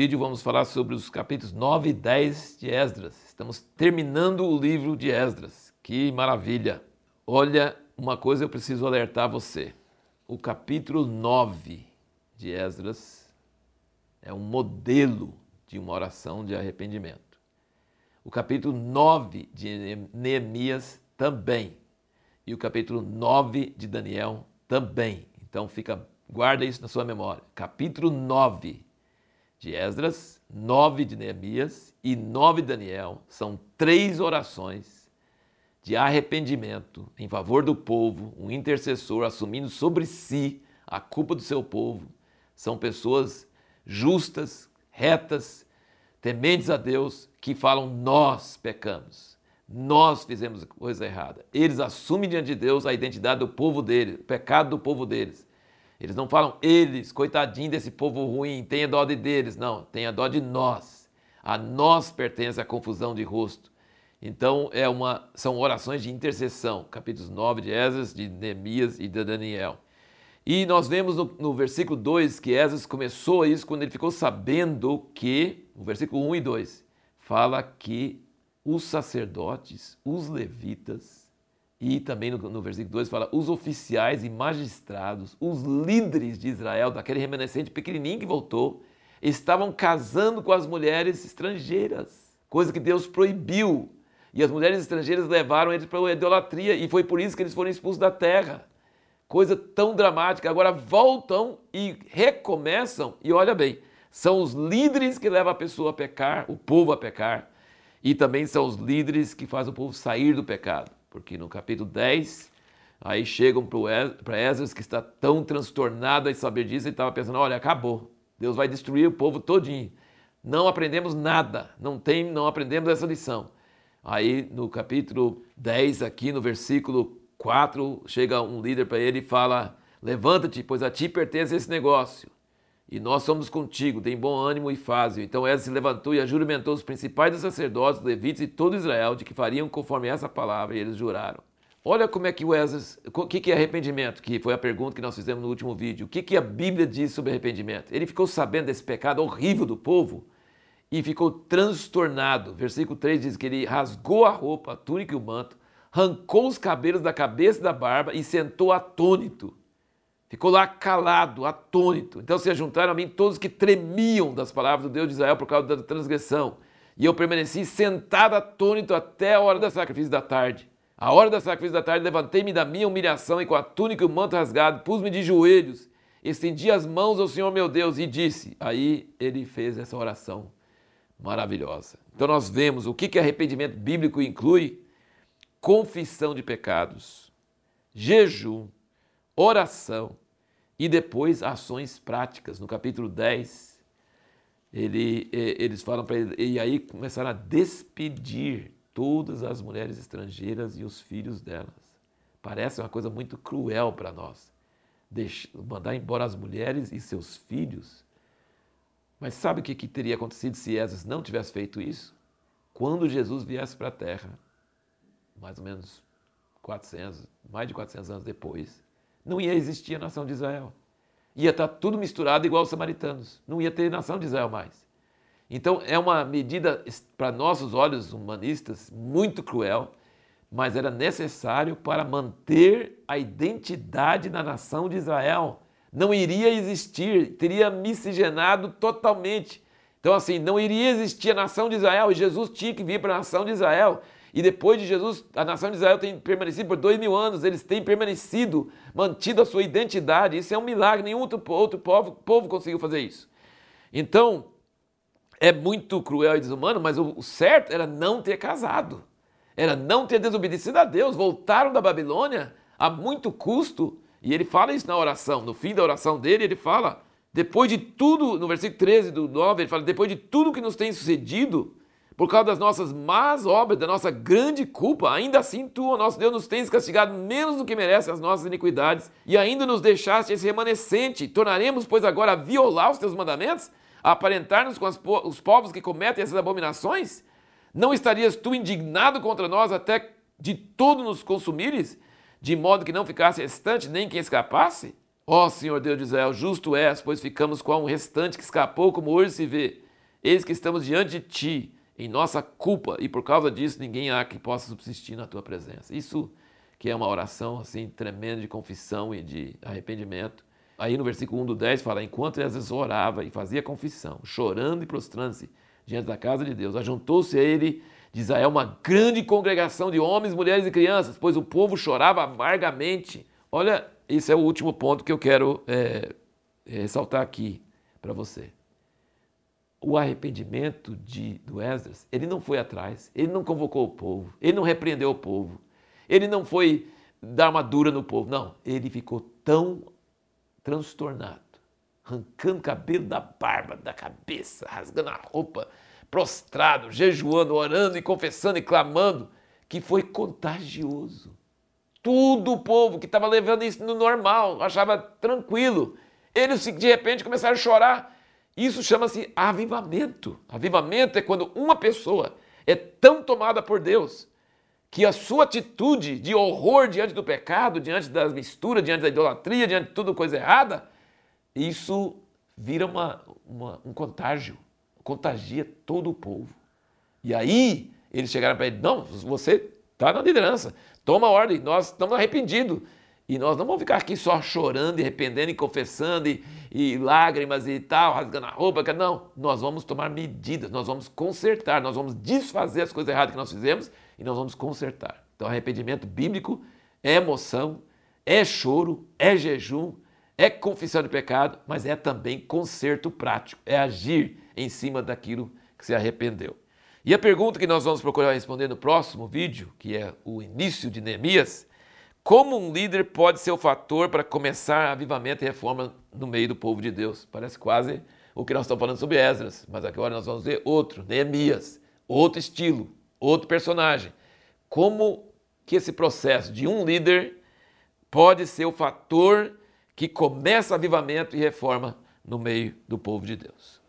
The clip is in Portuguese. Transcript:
vídeo vamos falar sobre os capítulos 9 e 10 de Esdras. Estamos terminando o livro de Esdras. Que maravilha! Olha, uma coisa eu preciso alertar você. O capítulo 9 de Esdras é um modelo de uma oração de arrependimento. O capítulo 9 de Neemias também. E o capítulo 9 de Daniel também. Então fica, guarda isso na sua memória. Capítulo 9 de Esdras, 9 de Neemias e 9 de Daniel são três orações de arrependimento em favor do povo, um intercessor assumindo sobre si a culpa do seu povo. São pessoas justas, retas, tementes a Deus, que falam: Nós pecamos, nós fizemos coisa errada. Eles assumem diante de Deus a identidade do povo deles, o pecado do povo deles. Eles não falam eles, coitadinho desse povo ruim, tenha dó de deles. Não, tenha dó de nós. A nós pertence a confusão de rosto. Então é uma, são orações de intercessão, capítulos 9 de Esdras, de Neemias e de Daniel. E nós vemos no, no versículo 2 que Esdras começou isso quando ele ficou sabendo que, no versículo 1 e 2, fala que os sacerdotes, os levitas, e também no, no, versículo 2 fala: os oficiais e magistrados, os líderes de Israel, daquele remanescente pequenininho que voltou, estavam casando com as mulheres estrangeiras, coisa que Deus proibiu. E as mulheres estrangeiras levaram eles para a idolatria, e foi por isso que eles foram expulsos da terra. Coisa tão dramática. Agora voltam e recomeçam, e olha bem, são os líderes que levam a pessoa a pecar, o povo a pecar, e também são os líderes que fazem o povo sair do pecado porque no capítulo 10, aí chegam para Esdras, que está tão transtornado em saber disso, ele estava pensando, olha, acabou, Deus vai destruir o povo todinho. Não aprendemos nada, não tem, não aprendemos essa lição. Aí no capítulo 10, aqui no versículo 4, chega um líder para ele e fala: Levanta-te, pois a ti pertence esse negócio. E nós somos contigo, tem bom ânimo e fácil. Então Esdras se levantou e ajuramentou os principais dos sacerdotes, levitas e todo Israel de que fariam conforme essa palavra, e eles juraram. Olha como é que o Esdras, o que é arrependimento, que foi a pergunta que nós fizemos no último vídeo. O que a Bíblia diz sobre arrependimento? Ele ficou sabendo desse pecado horrível do povo e ficou transtornado. Versículo 3 diz que ele rasgou a roupa, a túnica e o manto, arrancou os cabelos da cabeça e da barba e sentou atônito. Ficou lá calado, atônito. Então se juntaram a mim todos que tremiam das palavras do Deus de Israel por causa da transgressão. E eu permaneci sentado atônito até a hora da sacrifício da tarde. A hora da sacrifício da tarde levantei-me da minha humilhação e com a túnica e o manto rasgado, pus-me de joelhos, estendi as mãos ao Senhor meu Deus e disse. Aí ele fez essa oração maravilhosa. Então nós vemos o que, que arrependimento bíblico inclui: confissão de pecados, jejum, oração e depois ações práticas. No capítulo 10, ele, eles falam para ele, e aí começaram a despedir todas as mulheres estrangeiras e os filhos delas. Parece uma coisa muito cruel para nós. Deixar, mandar embora as mulheres e seus filhos. Mas sabe o que, que teria acontecido se Esdras não tivesse feito isso? Quando Jesus viesse para a terra, mais ou menos 400, mais de 400 anos depois, não ia existir a nação de Israel. Ia estar tudo misturado igual os samaritanos. Não ia ter nação de Israel mais. Então é uma medida, para nossos olhos humanistas, muito cruel, mas era necessário para manter a identidade da nação de Israel. Não iria existir, teria miscigenado totalmente. Então, assim, não iria existir a nação de Israel e Jesus tinha que vir para a nação de Israel. E depois de Jesus, a nação de Israel tem permanecido por dois mil anos, eles têm permanecido, mantido a sua identidade. Isso é um milagre, nenhum outro, outro povo, povo conseguiu fazer isso. Então, é muito cruel e desumano, mas o, certo era não ter casado, era não ter desobedecido a Deus. Voltaram da Babilônia a muito custo, e ele fala isso na oração, no fim da oração dele, ele fala, depois de tudo, no versículo 13 do 9, ele fala, depois de tudo que nos tem sucedido, por causa das nossas más obras, da nossa grande culpa, ainda assim tu, ó nosso Deus, nos tens castigado menos do que merecem as nossas iniquidades e ainda nos deixaste esse remanescente. Tornaremos, pois, agora a violar os teus mandamentos, a aparentar-nos com po os povos que cometem essas abominações? Não estarias tu indignado contra nós até de todo nos consumires, de modo que não ficasse restante nem quem escapasse? Ó Senhor Deus de Israel, justo és, pois ficamos com um restante que escapou, como hoje se vê. Eis que estamos diante de ti, em nossa culpa, e por causa disso ninguém há que possa subsistir na tua presença. Isso que é uma oração assim tremenda de confissão e de arrependimento. Aí no versículo 1 do 10 fala: Enquanto Jesus orava e fazia confissão, chorando e prostrando-se diante da casa de Deus, ajuntou-se a ele de Israel uma grande congregação de homens, mulheres e crianças, pois o povo chorava amargamente. Olha, esse é o último ponto que eu quero é, ressaltar aqui para você. O arrependimento de, do Esdras, ele não foi atrás, ele não convocou o povo, ele não repreendeu o povo, ele não foi dar uma dura no povo, não, ele ficou tão transtornado, arrancando cabelo da barba, da cabeça, rasgando a roupa, prostrado, jejuando, orando e confessando e clamando, que foi contagioso. Tudo o povo que estava levando isso no normal, achava tranquilo. Eles de repente começaram a chorar. Isso chama-se avivamento. Avivamento é quando uma pessoa é tão tomada por Deus que a sua atitude de horror diante do pecado, diante da mistura, diante da idolatria, diante de tudo coisa errada, isso vira uma, uma, um contágio, contagia todo o povo. E aí eles chegaram para ele: não, você está na liderança, toma ordem, nós estamos arrependidos. E nós não vamos ficar aqui só chorando e arrependendo e confessando e, e lágrimas e tal, rasgando a roupa. Não, nós vamos tomar medidas, nós vamos consertar, nós vamos desfazer as coisas erradas que nós fizemos e nós vamos consertar. Então, arrependimento bíblico é emoção, é choro, é jejum, é confissão de pecado, mas é também conserto prático, é agir em cima daquilo que se arrependeu. E a pergunta que nós vamos procurar responder no próximo vídeo, que é o início de Neemias, como um líder pode ser o fator para começar avivamento e reforma no meio do povo de Deus? Parece quase o que nós estamos falando sobre Esdras, mas agora nós vamos ver outro, Neemias, outro estilo, outro personagem. Como que esse processo de um líder pode ser o fator que começa avivamento e reforma no meio do povo de Deus?